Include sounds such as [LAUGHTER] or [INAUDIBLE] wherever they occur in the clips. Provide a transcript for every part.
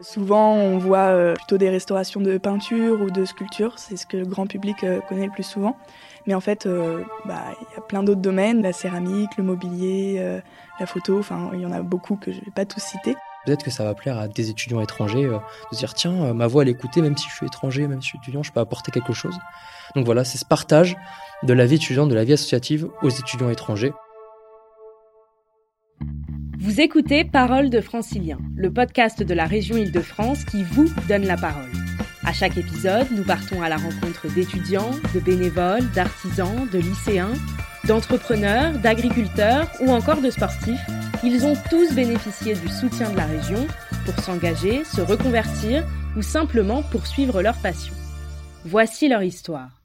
Souvent, on voit euh, plutôt des restaurations de peinture ou de sculpture, c'est ce que le grand public euh, connaît le plus souvent. Mais en fait, euh, bah, il y a plein d'autres domaines, la céramique, le mobilier, la photo, enfin, il y en a beaucoup que je ne vais pas tous citer. Peut-être que ça va plaire à des étudiants étrangers de se dire tiens, ma voix elle est écoutée, même si je suis étranger, même si je suis étudiant, je peux apporter quelque chose. Donc voilà, c'est ce partage de la vie étudiante, de la vie associative aux étudiants étrangers. Vous écoutez Parole de Francilien, le podcast de la région Île-de-France qui vous donne la parole. À chaque épisode, nous partons à la rencontre d'étudiants, de bénévoles, d'artisans, de lycéens, d'entrepreneurs, d'agriculteurs ou encore de sportifs. Ils ont tous bénéficié du soutien de la région pour s'engager, se reconvertir ou simplement poursuivre leur passion. Voici leur histoire.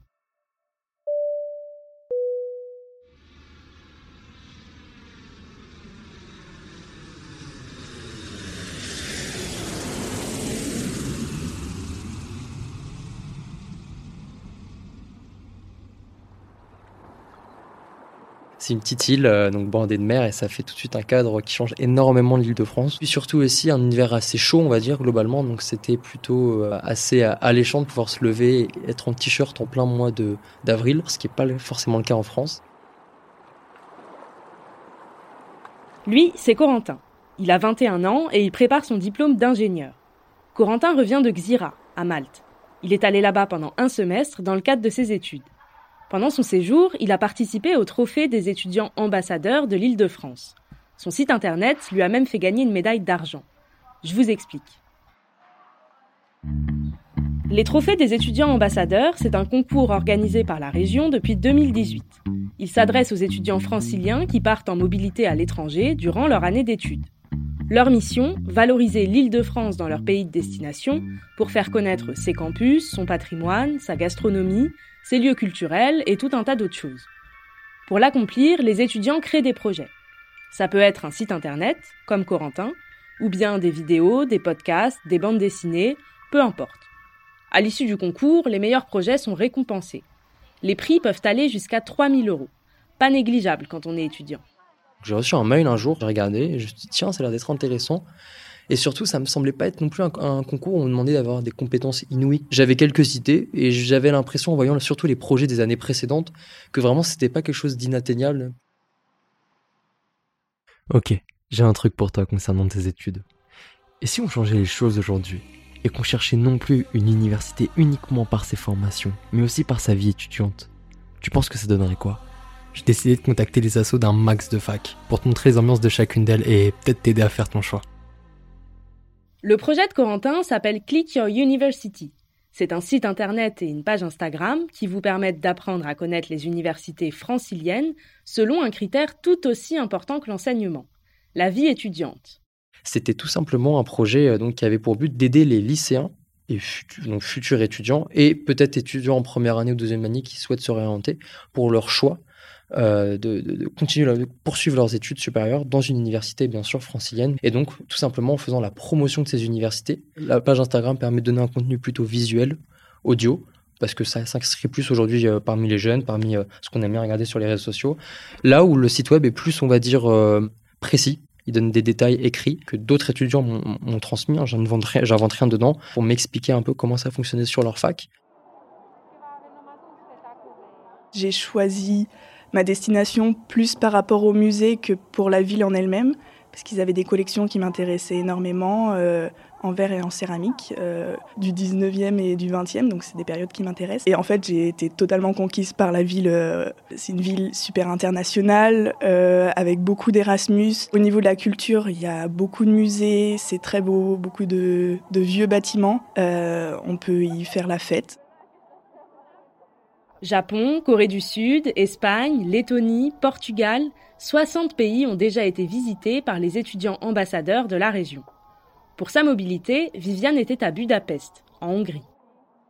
C'est une petite île, euh, donc bordée de mer, et ça fait tout de suite un cadre qui change énormément l'île de France. Puis surtout aussi un univers assez chaud, on va dire, globalement, donc c'était plutôt euh, assez alléchant de pouvoir se lever et être en t-shirt en plein mois d'avril, ce qui n'est pas forcément le cas en France. Lui, c'est Corentin. Il a 21 ans et il prépare son diplôme d'ingénieur. Corentin revient de Xira, à Malte. Il est allé là-bas pendant un semestre dans le cadre de ses études. Pendant son séjour, il a participé au trophée des étudiants ambassadeurs de l'île de France. Son site internet lui a même fait gagner une médaille d'argent. Je vous explique. Les trophées des étudiants ambassadeurs, c'est un concours organisé par la région depuis 2018. Il s'adresse aux étudiants franciliens qui partent en mobilité à l'étranger durant leur année d'études. Leur mission, valoriser l'île de France dans leur pays de destination pour faire connaître ses campus, son patrimoine, sa gastronomie, ses lieux culturels et tout un tas d'autres choses. Pour l'accomplir, les étudiants créent des projets. Ça peut être un site internet, comme Corentin, ou bien des vidéos, des podcasts, des bandes dessinées, peu importe. À l'issue du concours, les meilleurs projets sont récompensés. Les prix peuvent aller jusqu'à 3000 euros. Pas négligeable quand on est étudiant. J'ai reçu un mail un jour, j'ai regardé, je me suis dit, tiens, ça a l'air d'être intéressant. Et surtout, ça me semblait pas être non plus un, concours où on demandait d'avoir des compétences inouïes. J'avais quelques idées et j'avais l'impression, en voyant surtout les projets des années précédentes, que vraiment c'était pas quelque chose d'inatteignable. Ok, j'ai un truc pour toi concernant tes études. Et si on changeait les choses aujourd'hui et qu'on cherchait non plus une université uniquement par ses formations, mais aussi par sa vie étudiante, tu penses que ça donnerait quoi? J'ai décidé de contacter les assos d'un max de fac pour te montrer les ambiances de chacune d'elles et peut-être t'aider à faire ton choix. Le projet de Corentin s'appelle Click Your University. C'est un site internet et une page Instagram qui vous permettent d'apprendre à connaître les universités franciliennes selon un critère tout aussi important que l'enseignement, la vie étudiante. C'était tout simplement un projet euh, donc, qui avait pour but d'aider les lycéens et donc futurs étudiants et peut-être étudiants en première année ou deuxième année qui souhaitent se réorienter pour leur choix euh, de, continuer, de poursuivre leurs études supérieures dans une université, bien sûr, francilienne. Et donc, tout simplement en faisant la promotion de ces universités. La page Instagram permet de donner un contenu plutôt visuel, audio, parce que ça s'inscrit plus aujourd'hui euh, parmi les jeunes, parmi euh, ce qu'on aime bien regarder sur les réseaux sociaux. Là où le site web est plus, on va dire, précis. Il donne des détails écrits que d'autres étudiants m'ont transmis. Hein. J'invente rien dedans pour m'expliquer un peu comment ça fonctionnait sur leur fac. J'ai choisi ma destination plus par rapport au musée que pour la ville en elle-même, parce qu'ils avaient des collections qui m'intéressaient énormément, euh, en verre et en céramique, euh, du 19e et du 20e, donc c'est des périodes qui m'intéressent. Et en fait, j'ai été totalement conquise par la ville. Euh, c'est une ville super internationale, avec beaucoup d'Erasmus. Au niveau de la culture, il y a beaucoup de musées, c'est très beau, beaucoup de, de vieux bâtiments. on peut y faire la fête. Japon, Corée du Sud, Espagne, Lettonie, Portugal, 60 pays ont déjà été visités par les étudiants ambassadeurs de la région. Pour sa mobilité, Viviane était à Budapest, en Hongrie.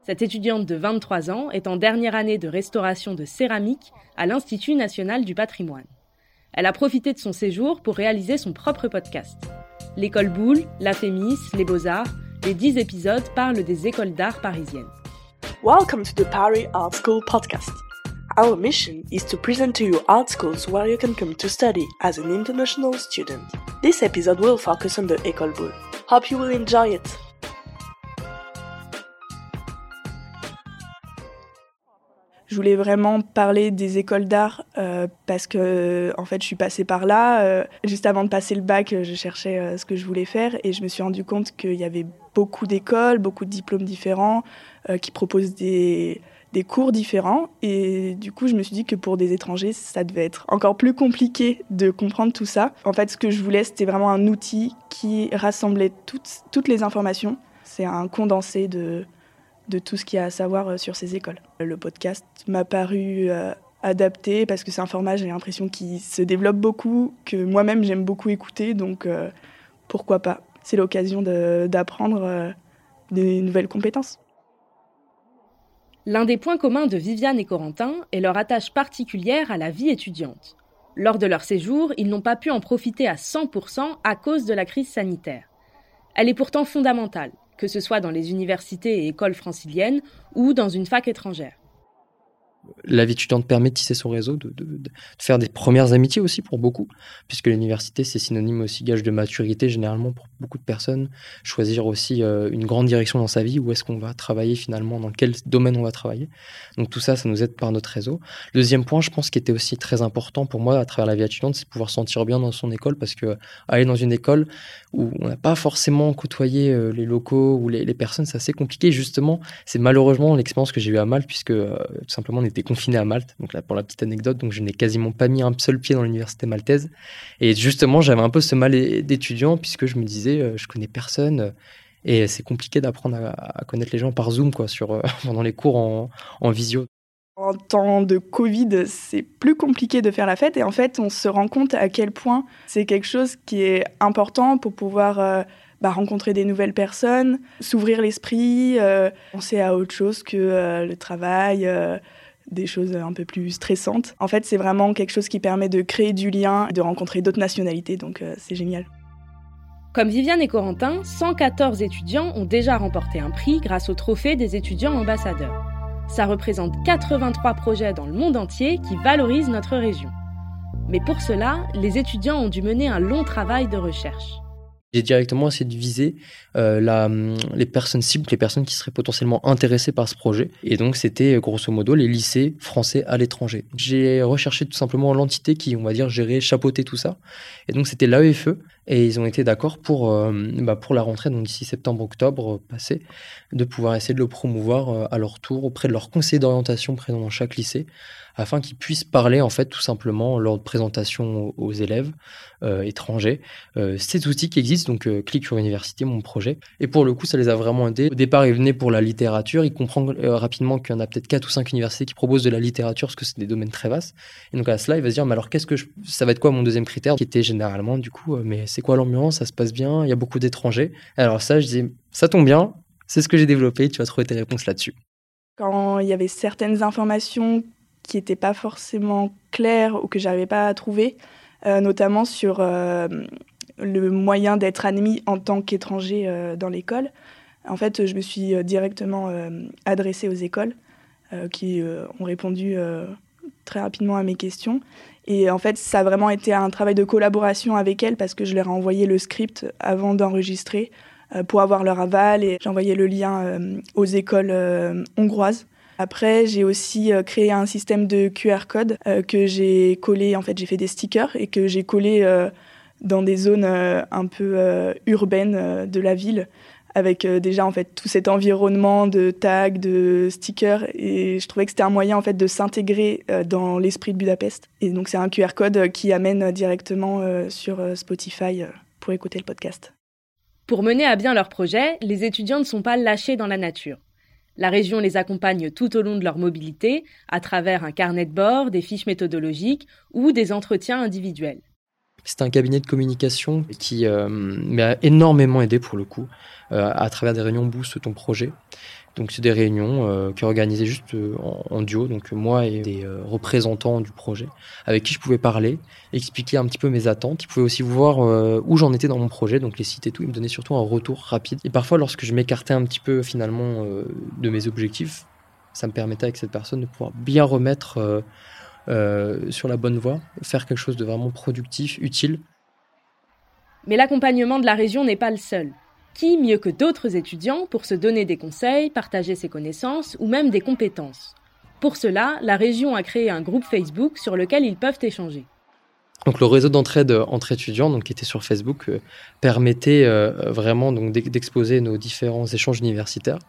Cette étudiante de 23 ans est en dernière année de restauration de céramique à l'Institut national du patrimoine. Elle a profité de son séjour pour réaliser son propre podcast. L'école Boulle, la Fémis, les Beaux-Arts, les 10 épisodes parlent des écoles d'art parisiennes. Welcome to the Paris Art School podcast. Our mission is to present to you art schools where you can come to study as an international student. This episode will focus on the Ecole Boulle. Hope you will enjoy it. Je voulais vraiment parler des écoles d'art euh, parce que euh, en fait je suis passée par là. Euh, juste avant de passer le bac, je cherchais ce que je voulais faire et je me suis rendu compte qu'il y avait beaucoup d'écoles, beaucoup de diplômes différents qui proposent des, des cours différents. Et du coup, je me suis dit que pour des étrangers, ça devait être encore plus compliqué de comprendre tout ça. En fait, ce que je voulais, c'était vraiment un outil qui rassemblait toutes, toutes les informations. C'est un condensé de, de tout ce qu'il y a à savoir euh, sur ces écoles. Le podcast m'a paru euh, adapté parce que c'est un format, j'ai l'impression, qui se développe beaucoup, que moi-même j'aime beaucoup écouter, donc euh, pourquoi pas. C'est l'occasion d'apprendre des nouvelles compétences. L'un des points communs de Viviane et Corentin est leur attache particulière à la vie étudiante. Lors de leur séjour, ils n'ont pas pu en profiter à 100% à cause de la crise sanitaire. Elle est pourtant fondamentale, que ce soit dans les universités et écoles franciliennes ou dans une fac étrangère la vie étudiante permet de tisser son réseau, de, faire des premières amitiés aussi pour beaucoup, puisque l'université, c'est synonyme aussi gage de maturité généralement pour beaucoup de personnes. Choisir aussi euh, une grande direction dans sa vie, où est-ce qu'on va travailler finalement, dans quel domaine on va travailler. Donc tout ça, ça nous aide par notre réseau. Deuxième point, je pense, qui était aussi très important pour moi à travers la vie étudiante, c'est pouvoir sentir bien dans son école, parce que aller dans une école où on n'a pas forcément côtoyé euh, les locaux ou les, personnes, c'est assez compliqué. Justement, c'est malheureusement l'expérience que j'ai eue à Malte, puisque euh, tout simplement on était confiné à Malte. Donc là, pour la petite anecdote, donc je n'ai quasiment pas mis un seul pied dans l'université maltaise. Et justement, j'avais un peu ce mal d'étudiant puisque je me disais, euh, je connais personne. Euh, et c'est compliqué d'apprendre à, connaître les gens par Zoom, quoi, sur, euh, [LAUGHS] pendant les cours en, en visio. En temps de Covid, c'est plus compliqué de faire la fête et en fait, on se rend compte à quel point c'est quelque chose qui est important pour pouvoir bah, rencontrer des nouvelles personnes, s'ouvrir l'esprit, penser à autre chose que le travail, des choses un peu plus stressantes. En fait, c'est vraiment quelque chose qui permet de créer du lien, de rencontrer d'autres nationalités, donc euh, c'est génial. Comme Viviane et Corentin, 114 étudiants ont déjà remporté un prix grâce au trophée des étudiants ambassadeurs. Ça représente 83 projets dans le monde entier qui valorisent notre région. Mais pour cela, les étudiants ont dû mener un long travail de recherche. J'ai directement essayé de viser euh, hum, les personnes cibles, les personnes qui seraient potentiellement intéressées par ce projet. Et donc, c'était grosso modo les lycées français à l'étranger. J'ai recherché tout simplement l'entité qui, on va dire, gérait, chapeautait tout ça. Et donc, c'était l'AEFE. Et ils ont été d'accord pour, euh, bah, pour la rentrée, donc d'ici septembre-octobre passé, de pouvoir essayer de le promouvoir euh, à leur tour auprès de leur conseil d'orientation présent dans chaque lycée afin qu'ils puissent parler en fait tout simplement lors de présentation aux, élèves euh, étrangers. Euh, ces outils qui existent donc euh, Click sur Université mon projet. Et pour le coup ça les a vraiment aidés. Au départ il venait pour la littérature. Il comprend rapidement qu'il y en a peut-être quatre ou cinq universités qui proposent de la littérature parce que c'est des domaines très vastes. Et donc à cela il va se dire mais alors qu'est-ce que ça va être quoi mon deuxième critère? Qui était généralement du coup mais c'est quoi l'ambiance? Ça se passe bien? Il y a beaucoup d'étrangers? Alors ça je disais ça tombe bien. C'est ce que j'ai développé. Tu vas trouver tes réponses là-dessus. Quand il y avait certaines informations qui n'étaient pas forcément claires ou que j'arrivais pas à trouver, euh, notamment sur euh, le moyen d'être admis en tant qu'étranger euh, dans l'école. En fait, je me suis directement adressée aux écoles qui ont répondu très rapidement à mes questions. Et en fait, ça a vraiment été un travail de collaboration avec elles parce que je leur ai envoyé le script avant d'enregistrer pour avoir leur aval et j'ai envoyé le lien aux écoles hongroises après, j'ai aussi euh, créé un système de QR code euh, que j'ai collé, en fait, j'ai fait des stickers et que j'ai collé euh, dans des zones un peu urbaines de la ville avec déjà en fait tout cet environnement de tags, de stickers et je trouvais que c'était un moyen en fait de s'intégrer dans l'esprit de Budapest. Et donc c'est un QR code qui amène directement sur Spotify pour écouter le podcast. Pour mener à bien leur projet, les étudiants ne sont pas lâchés dans la nature. La région les accompagne tout au long de leur mobilité à travers un carnet de bord, des fiches méthodologiques ou des entretiens individuels. C'est un cabinet de communication qui euh, m'a énormément aidé pour le coup euh, à travers des réunions Boost ton projet. Donc c'est des réunions euh, qui organisées juste euh, en, duo, donc moi et des euh, représentants du projet, avec qui je pouvais parler, expliquer un petit peu mes attentes. Ils pouvaient aussi voir où j'en étais dans mon projet, donc les sites et tout. Ils me donnaient surtout un retour rapide. Et parfois, lorsque je m'écartais un petit peu finalement de mes objectifs, ça me permettait avec cette personne de pouvoir bien remettre sur la bonne voie, faire quelque chose de vraiment productif, utile. Mais l'accompagnement de la région n'est pas le seul. Qui mieux que d'autres étudiants pour se donner des conseils, partager ses connaissances ou même des compétences? Pour cela, la région a créé un groupe Facebook sur lequel ils peuvent échanger. Donc le réseau d'entraide entre étudiants, donc qui était sur Facebook, euh, permettait euh, vraiment donc d'exposer nos différents échanges universitaires.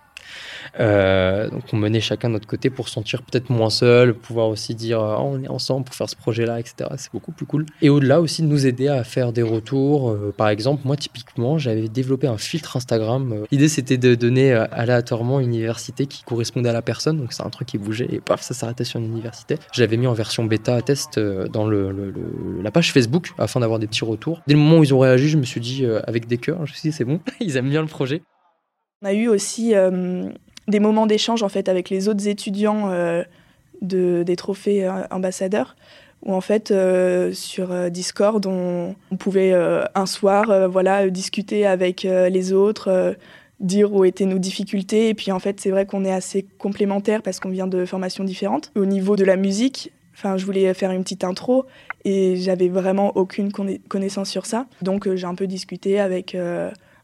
Euh, donc on menait chacun de notre côté pour sentir peut-être moins seul, pouvoir aussi dire oh, on est ensemble pour faire ce projet-là, etc. C'est beaucoup plus cool. Et au-delà aussi de nous aider à faire des retours. Euh, par exemple, moi typiquement, j'avais développé un filtre Instagram. Euh, l'idée c'était de donner aléatoirement une université qui correspondait à la personne. Donc c'est un truc qui bougeait et paf, ça s'arrêtait sur une université. J'avais mis en version bêta test dans le, la page Facebook afin d'avoir des petits retours. Dès le moment où ils ont réagi, je me suis dit avec des cœurs, [LAUGHS] je me suis dit c'est bon, [LAUGHS] ils aiment bien le projet. On a eu aussi des moments d'échange en fait avec les autres étudiants euh, de, des trophées euh, ambassadeurs où en fait euh, sur Discord on, pouvait un soir voilà discuter avec les autres dire où étaient nos difficultés et puis en fait c'est vrai qu'on est assez complémentaires parce qu'on vient de formations différentes au niveau de la musique je voulais faire une petite intro et j'avais vraiment aucune connaissance sur ça. Donc, j'ai un peu discuté avec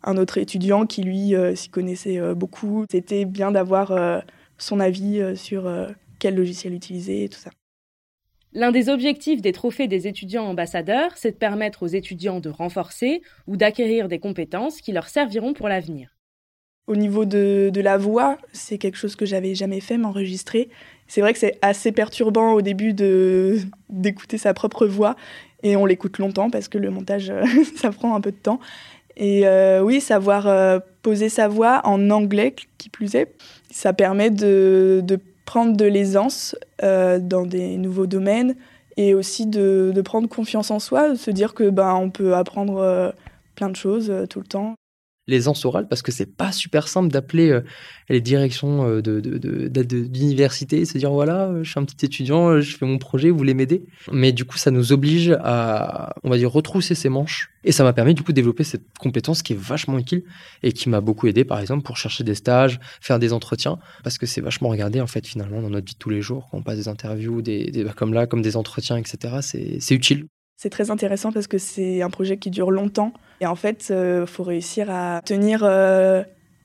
un autre étudiant qui, lui, euh, s'y connaissait euh, beaucoup. C'était bien d'avoir euh, son avis sur quel logiciel utiliser et tout ça. L'un des objectifs des trophées des étudiants ambassadeurs, c'est de permettre aux étudiants de renforcer ou d'acquérir des compétences qui leur serviront pour l'avenir. Au niveau de, de la voix, c'est quelque chose que j'avais jamais fait, m'enregistrer. C'est vrai que c'est assez perturbant au début d'écouter sa propre voix et on l'écoute longtemps parce que le montage, [LAUGHS] ça prend un peu de temps. Et euh, oui, savoir euh, poser sa voix en anglais, qui plus est, ça permet de, de prendre de l'aisance euh, dans des nouveaux domaines et aussi de, de, prendre confiance en soi, de se dire que ben, on peut apprendre plein de choses tout le temps l'aisance orale parce que c'est pas super simple d'appeler euh, les directions euh, de, d'université et se dire voilà, euh, je suis un petit étudiant, je fais mon projet, vous voulez m'aider Mais du coup, ça nous oblige à, on va dire, retrousser ses manches. Et ça m'a permis du coup de développer cette compétence qui est vachement utile et qui m'a beaucoup aidé, par exemple, pour chercher des stages, faire des entretiens, parce que c'est vachement regardé en fait finalement dans notre vie de tous les jours, quand on passe des interviews, des, des comme là, comme des entretiens, etc. C'est utile. C'est très intéressant parce que c'est un projet qui dure longtemps. Et en fait, il euh, faut réussir à tenir euh,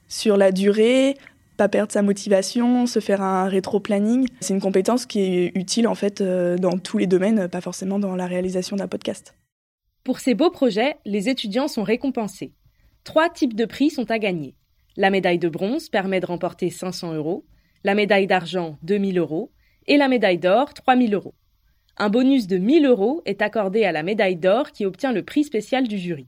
sur la durée, pas perdre sa motivation, se faire un rétro-planning. C'est une compétence qui est utile en fait euh, dans tous les domaines, pas forcément dans la réalisation d'un podcast. Pour ces beaux projets, les étudiants sont récompensés. Trois types de prix sont à gagner. La médaille de bronze permet de remporter 500 euros, la médaille d'argent 2000 euros et la médaille d'or 3000 euros. Un bonus de 1000 euros est accordé à la médaille d'or qui obtient le prix spécial du jury.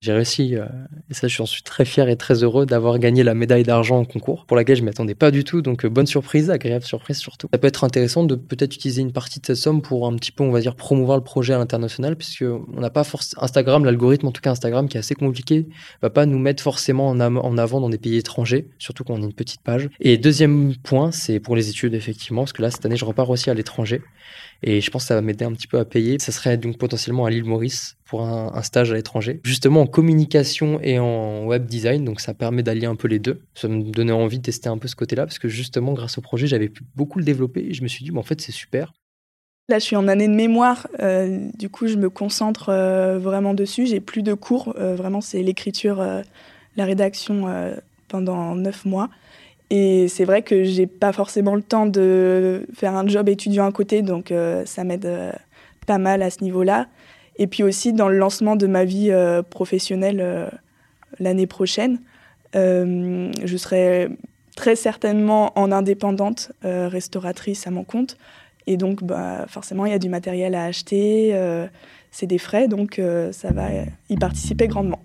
J'ai réussi, euh, et ça, j'en suis très fier et très heureux d'avoir gagné la médaille d'argent en concours, pour laquelle je ne m'attendais pas du tout. Donc, euh, bonne surprise, agréable surprise surtout. Ça peut être intéressant de peut-être utiliser une partie de cette somme pour un petit peu, on va dire, promouvoir le projet à l'international, puisque on n'a pas Instagram, l'algorithme, en tout cas Instagram, qui est assez compliqué, va pas nous mettre forcément en, en avant dans des pays étrangers, surtout quand on a une petite page. Et deuxième point, c'est pour les études, effectivement, parce que là, cette année, je repars aussi à l'étranger. Et je pense que ça va m'aider un petit peu à payer. Ça serait donc potentiellement à l'île Maurice pour un, stage à l'étranger, justement en communication et en web design. Donc ça permet d'allier un peu les deux. Ça me donnait envie de tester un peu ce côté-là parce que justement, grâce au projet, j'avais pu beaucoup le développer et je me suis dit, en fait, c'est super. Là, je suis en année de mémoire, euh, du coup, je me concentre euh, vraiment dessus. J'ai plus de cours, euh, vraiment, c'est l'écriture, la rédaction pendant neuf mois. Et c'est vrai que j'ai pas forcément le temps de faire un job étudiant à côté, donc euh, ça m'aide euh, pas mal à ce niveau-là. Et puis aussi dans le lancement de ma vie euh, professionnelle l'année prochaine, je serai très certainement en indépendante, restauratrice à mon compte. Et donc, bah, forcément, il y a du matériel à acheter, c'est des frais, donc ça va y participer grandement.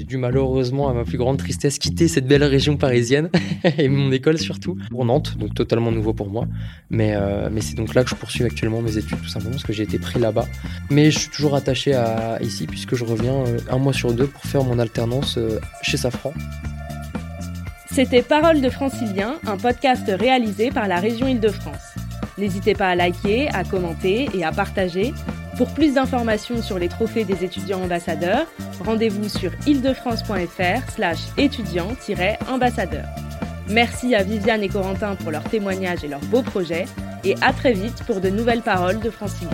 J'ai dû malheureusement, à ma plus grande tristesse, quitter cette belle région parisienne [LAUGHS] et mon école surtout pour Nantes, donc totalement nouveau pour moi. Mais, euh, mais c'est donc là que je poursuis actuellement mes études tout simplement parce que j'ai été pris là-bas. Mais je suis toujours attaché à ici puisque je reviens euh, un mois sur deux pour faire mon alternance euh, chez Safran. C'était Parole de Francilien, un podcast réalisé par la région Île-de-France. N'hésitez pas à liker, à commenter et à partager pour plus d'informations sur les trophées des étudiants ambassadeurs, rendez-vous sur île-de-france.fr slash étudiants-ambassadeurs. Merci à Viviane et Corentin pour leurs témoignages et leurs beaux projets et à très vite pour de nouvelles paroles de Francilien.